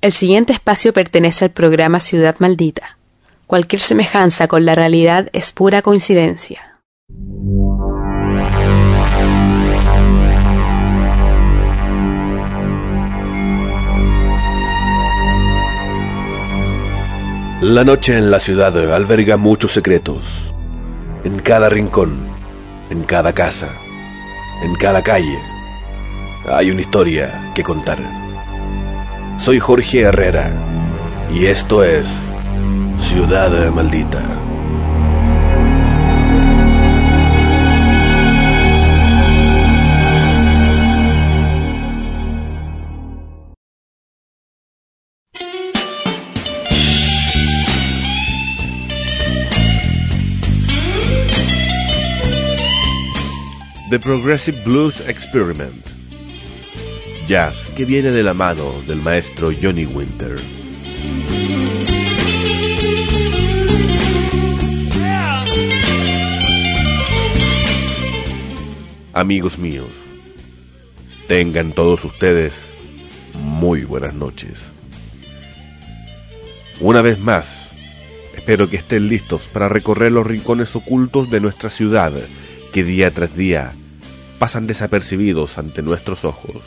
El siguiente espacio pertenece al programa Ciudad Maldita. Cualquier semejanza con la realidad es pura coincidencia. La noche en la ciudad alberga muchos secretos. En cada rincón, en cada casa, en cada calle, hay una historia que contar. Soy Jorge Herrera y esto es Ciudad Maldita. The Progressive Blues Experiment. Jazz que viene de la mano del maestro Johnny Winter. Amigos míos, tengan todos ustedes muy buenas noches. Una vez más, espero que estén listos para recorrer los rincones ocultos de nuestra ciudad que día tras día pasan desapercibidos ante nuestros ojos.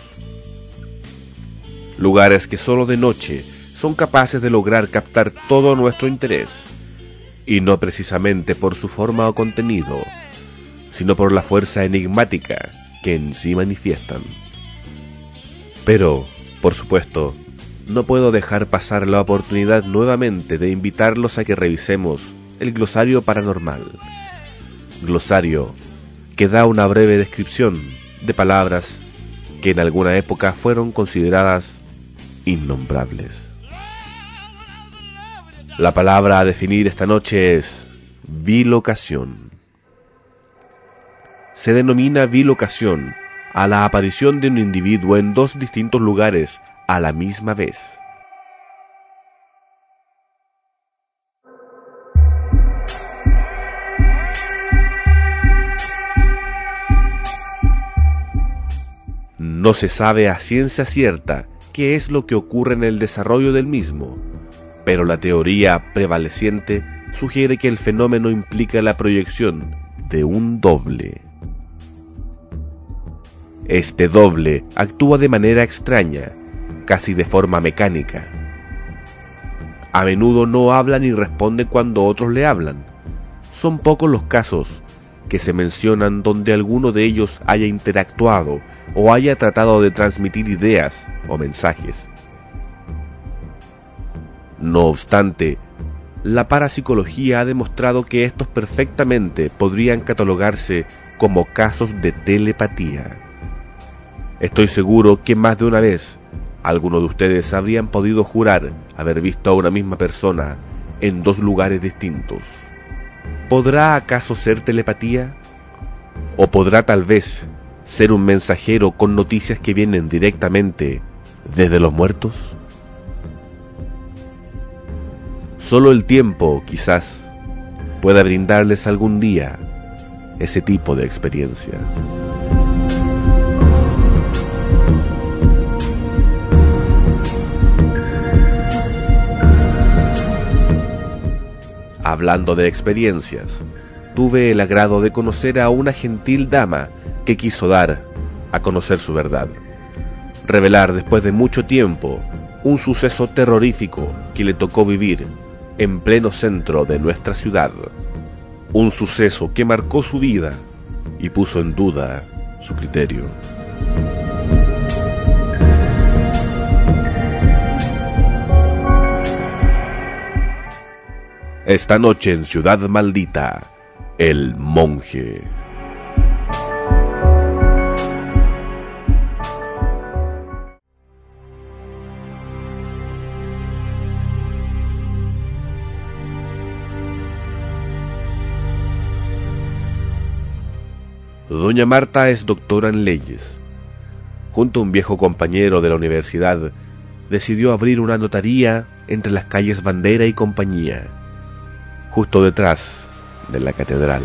Lugares que solo de noche son capaces de lograr captar todo nuestro interés, y no precisamente por su forma o contenido, sino por la fuerza enigmática que en sí manifiestan. Pero, por supuesto, no puedo dejar pasar la oportunidad nuevamente de invitarlos a que revisemos el glosario paranormal. Glosario que da una breve descripción de palabras que en alguna época fueron consideradas innombrables. La palabra a definir esta noche es bilocación. Se denomina bilocación a la aparición de un individuo en dos distintos lugares a la misma vez. No se sabe a ciencia cierta qué es lo que ocurre en el desarrollo del mismo, pero la teoría prevaleciente sugiere que el fenómeno implica la proyección de un doble. Este doble actúa de manera extraña, casi de forma mecánica. A menudo no habla ni responde cuando otros le hablan. Son pocos los casos que se mencionan donde alguno de ellos haya interactuado o haya tratado de transmitir ideas o mensajes. No obstante, la parapsicología ha demostrado que estos perfectamente podrían catalogarse como casos de telepatía. Estoy seguro que más de una vez algunos de ustedes habrían podido jurar haber visto a una misma persona en dos lugares distintos. ¿Podrá acaso ser telepatía? ¿O podrá tal vez ser un mensajero con noticias que vienen directamente desde los muertos? Solo el tiempo, quizás, pueda brindarles algún día ese tipo de experiencia. Hablando de experiencias, tuve el agrado de conocer a una gentil dama que quiso dar a conocer su verdad. Revelar después de mucho tiempo un suceso terrorífico que le tocó vivir en pleno centro de nuestra ciudad. Un suceso que marcó su vida y puso en duda su criterio. Esta noche en Ciudad Maldita, El Monje. Doña Marta es doctora en leyes. Junto a un viejo compañero de la universidad, decidió abrir una notaría entre las calles Bandera y Compañía justo detrás de la catedral.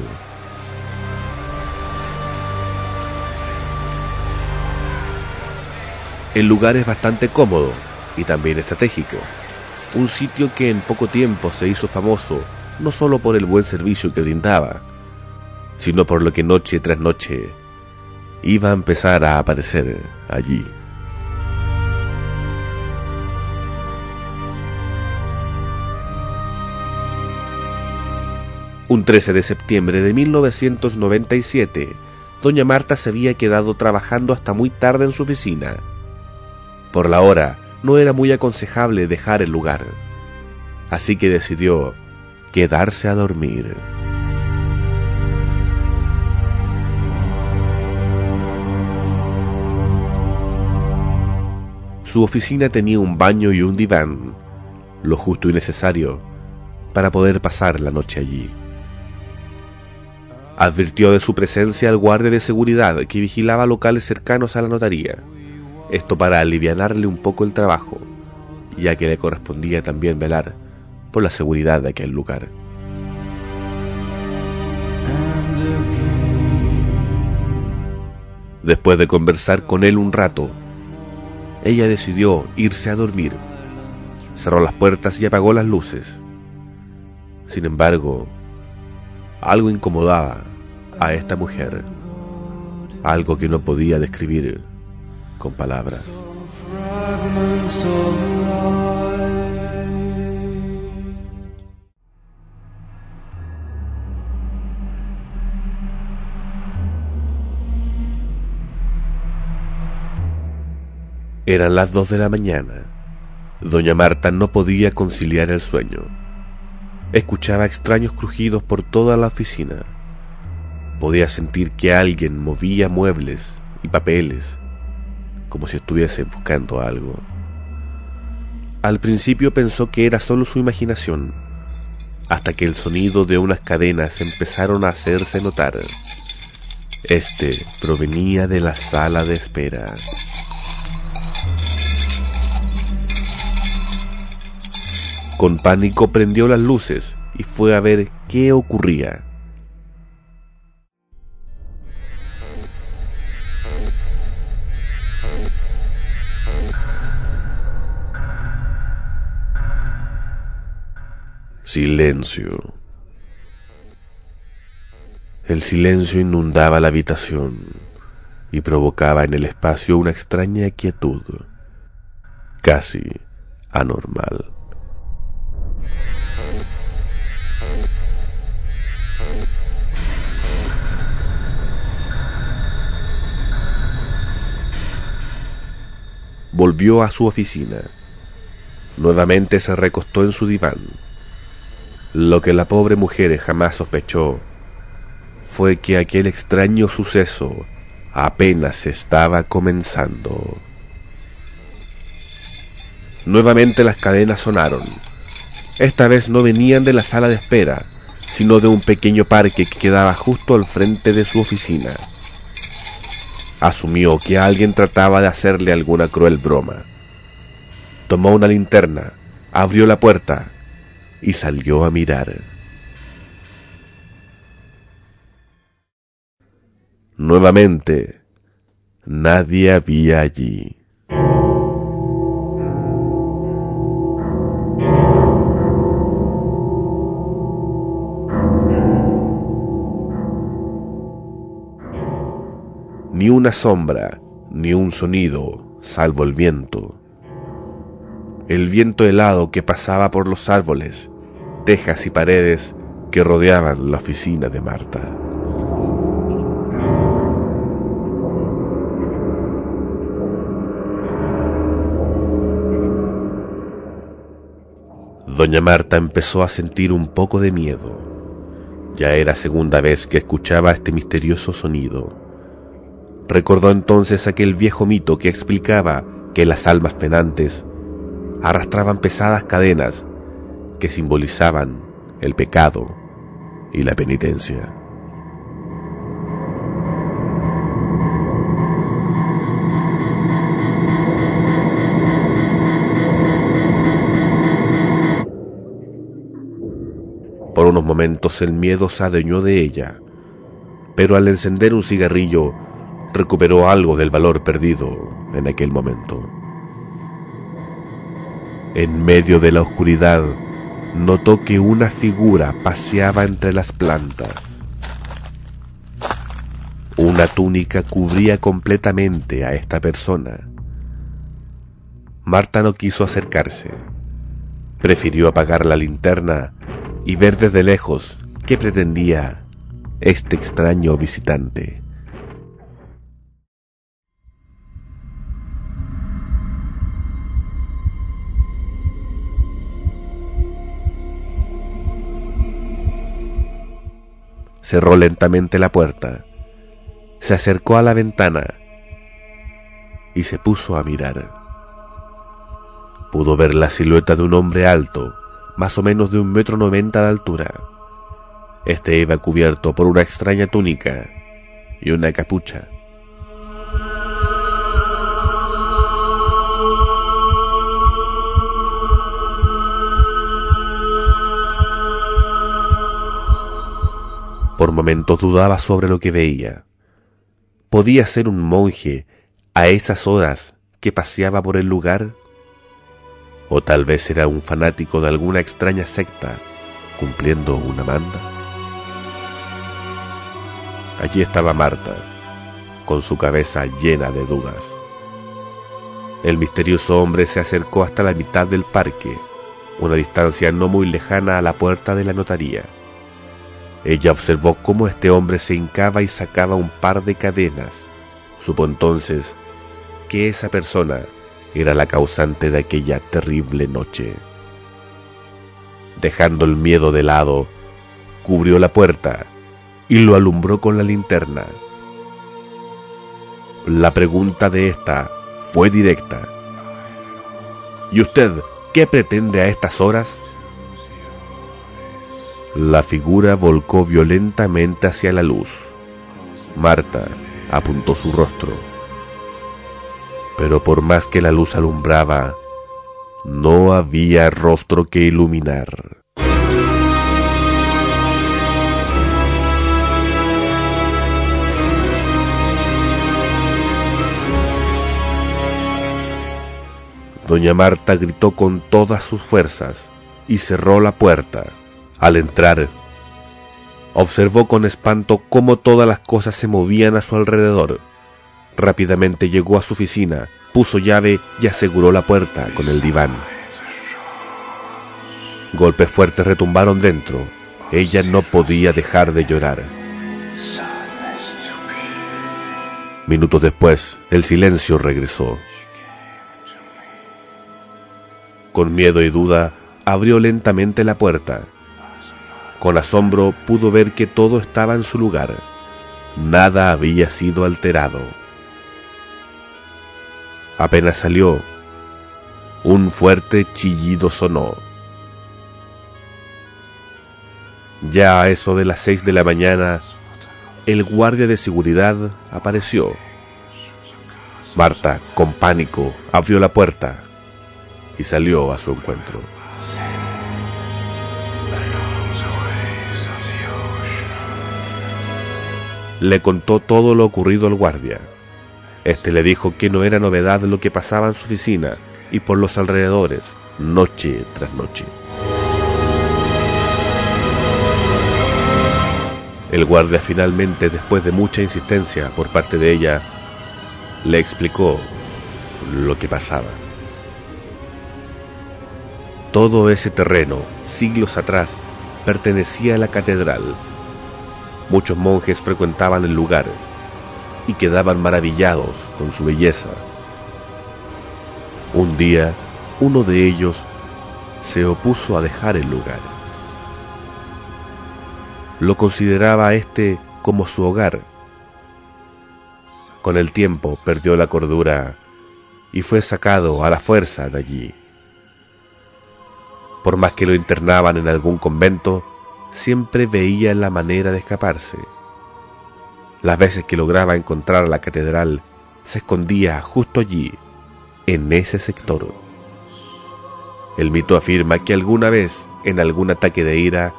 El lugar es bastante cómodo y también estratégico. Un sitio que en poco tiempo se hizo famoso no solo por el buen servicio que brindaba, sino por lo que noche tras noche iba a empezar a aparecer allí. Un 13 de septiembre de 1997, doña Marta se había quedado trabajando hasta muy tarde en su oficina. Por la hora, no era muy aconsejable dejar el lugar, así que decidió quedarse a dormir. Su oficina tenía un baño y un diván, lo justo y necesario para poder pasar la noche allí. Advirtió de su presencia al guardia de seguridad que vigilaba locales cercanos a la notaría, esto para alivianarle un poco el trabajo, ya que le correspondía también velar por la seguridad de aquel lugar. Después de conversar con él un rato, ella decidió irse a dormir. Cerró las puertas y apagó las luces. Sin embargo, algo incomodaba a esta mujer, algo que no podía describir con palabras. Eran las dos de la mañana. Doña Marta no podía conciliar el sueño. Escuchaba extraños crujidos por toda la oficina. Podía sentir que alguien movía muebles y papeles, como si estuviese buscando algo. Al principio pensó que era solo su imaginación, hasta que el sonido de unas cadenas empezaron a hacerse notar. Este provenía de la sala de espera. Con pánico prendió las luces y fue a ver qué ocurría. Silencio. El silencio inundaba la habitación y provocaba en el espacio una extraña quietud, casi anormal. Volvió a su oficina. Nuevamente se recostó en su diván. Lo que la pobre mujer jamás sospechó fue que aquel extraño suceso apenas estaba comenzando. Nuevamente las cadenas sonaron. Esta vez no venían de la sala de espera, sino de un pequeño parque que quedaba justo al frente de su oficina. Asumió que alguien trataba de hacerle alguna cruel broma. Tomó una linterna, abrió la puerta y salió a mirar. Nuevamente, nadie había allí. Ni una sombra, ni un sonido, salvo el viento. El viento helado que pasaba por los árboles, tejas y paredes que rodeaban la oficina de Marta. Doña Marta empezó a sentir un poco de miedo. Ya era segunda vez que escuchaba este misterioso sonido Recordó entonces aquel viejo mito que explicaba que las almas penantes arrastraban pesadas cadenas que simbolizaban el pecado y la penitencia. Por unos momentos el miedo se adueñó de ella, pero al encender un cigarrillo recuperó algo del valor perdido en aquel momento. En medio de la oscuridad, notó que una figura paseaba entre las plantas. Una túnica cubría completamente a esta persona. Marta no quiso acercarse. Prefirió apagar la linterna y ver desde lejos qué pretendía este extraño visitante. Cerró lentamente la puerta, se acercó a la ventana y se puso a mirar. Pudo ver la silueta de un hombre alto, más o menos de un metro noventa de altura. Este iba cubierto por una extraña túnica y una capucha. Por momentos dudaba sobre lo que veía. ¿Podía ser un monje a esas horas que paseaba por el lugar? ¿O tal vez era un fanático de alguna extraña secta cumpliendo una manda? Allí estaba Marta, con su cabeza llena de dudas. El misterioso hombre se acercó hasta la mitad del parque, una distancia no muy lejana a la puerta de la notaría. Ella observó cómo este hombre se hincaba y sacaba un par de cadenas. Supo entonces que esa persona era la causante de aquella terrible noche. Dejando el miedo de lado, cubrió la puerta y lo alumbró con la linterna. La pregunta de esta fue directa. ¿Y usted qué pretende a estas horas? La figura volcó violentamente hacia la luz. Marta apuntó su rostro. Pero por más que la luz alumbraba, no había rostro que iluminar. Doña Marta gritó con todas sus fuerzas y cerró la puerta. Al entrar, observó con espanto cómo todas las cosas se movían a su alrededor. Rápidamente llegó a su oficina, puso llave y aseguró la puerta con el diván. Golpes fuertes retumbaron dentro. Ella no podía dejar de llorar. Minutos después, el silencio regresó. Con miedo y duda, abrió lentamente la puerta. Con asombro pudo ver que todo estaba en su lugar. Nada había sido alterado. Apenas salió, un fuerte chillido sonó. Ya a eso de las seis de la mañana, el guardia de seguridad apareció. Marta, con pánico, abrió la puerta y salió a su encuentro. Le contó todo lo ocurrido al guardia. Este le dijo que no era novedad lo que pasaba en su oficina y por los alrededores, noche tras noche. El guardia finalmente, después de mucha insistencia por parte de ella, le explicó lo que pasaba. Todo ese terreno, siglos atrás, pertenecía a la catedral Muchos monjes frecuentaban el lugar y quedaban maravillados con su belleza. Un día, uno de ellos se opuso a dejar el lugar. Lo consideraba este como su hogar. Con el tiempo perdió la cordura y fue sacado a la fuerza de allí. Por más que lo internaban en algún convento, siempre veía la manera de escaparse. Las veces que lograba encontrar la catedral, se escondía justo allí, en ese sector. El mito afirma que alguna vez, en algún ataque de ira,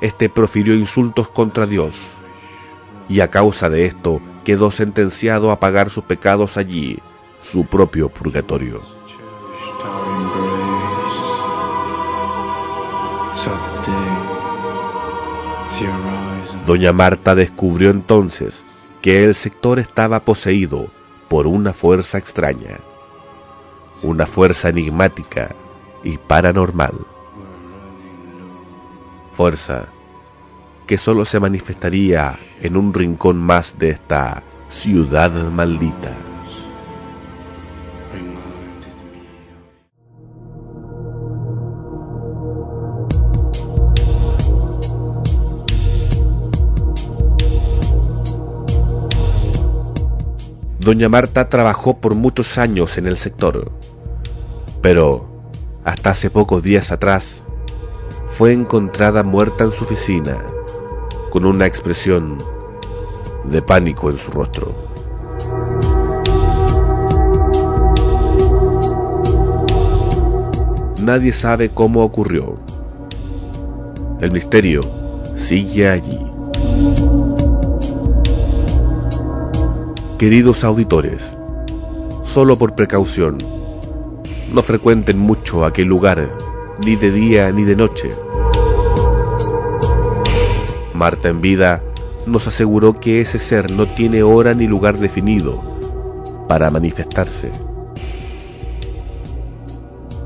este profirió insultos contra Dios, y a causa de esto quedó sentenciado a pagar sus pecados allí, su propio purgatorio. Doña Marta descubrió entonces que el sector estaba poseído por una fuerza extraña, una fuerza enigmática y paranormal. Fuerza que solo se manifestaría en un rincón más de esta ciudad maldita. Doña Marta trabajó por muchos años en el sector, pero hasta hace pocos días atrás fue encontrada muerta en su oficina con una expresión de pánico en su rostro. Nadie sabe cómo ocurrió. El misterio sigue allí. Queridos auditores, solo por precaución, no frecuenten mucho aquel lugar, ni de día ni de noche. Marta en vida nos aseguró que ese ser no tiene hora ni lugar definido para manifestarse.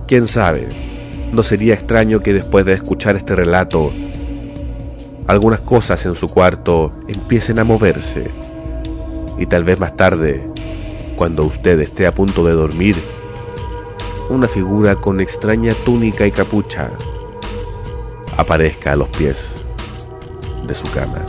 ¿Quién sabe? No sería extraño que después de escuchar este relato, algunas cosas en su cuarto empiecen a moverse y tal vez más tarde, cuando usted esté a punto de dormir, una figura con extraña túnica y capucha aparezca a los pies de su cama.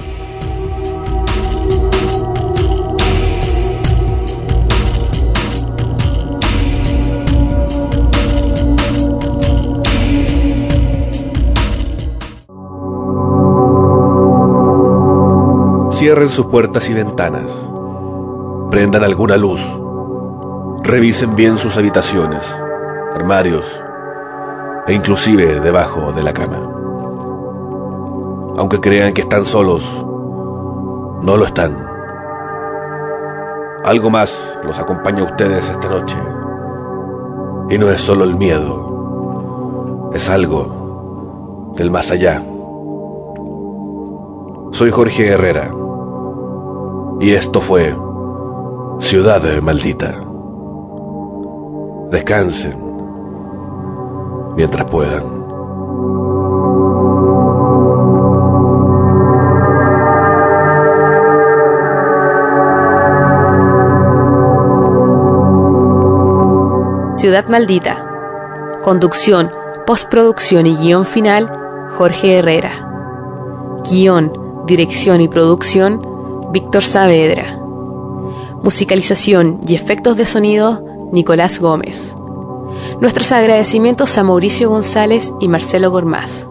Cierren sus puertas y ventanas prendan alguna luz, revisen bien sus habitaciones, armarios e inclusive debajo de la cama. Aunque crean que están solos, no lo están. Algo más los acompaña a ustedes esta noche. Y no es solo el miedo, es algo del más allá. Soy Jorge Herrera y esto fue Ciudad maldita. Descansen mientras puedan. Ciudad Maldita. Conducción, postproducción y guion final, Jorge Herrera. Guión, dirección y producción, Víctor Saavedra. Musicalización y efectos de sonido, Nicolás Gómez. Nuestros agradecimientos a Mauricio González y Marcelo Gormaz.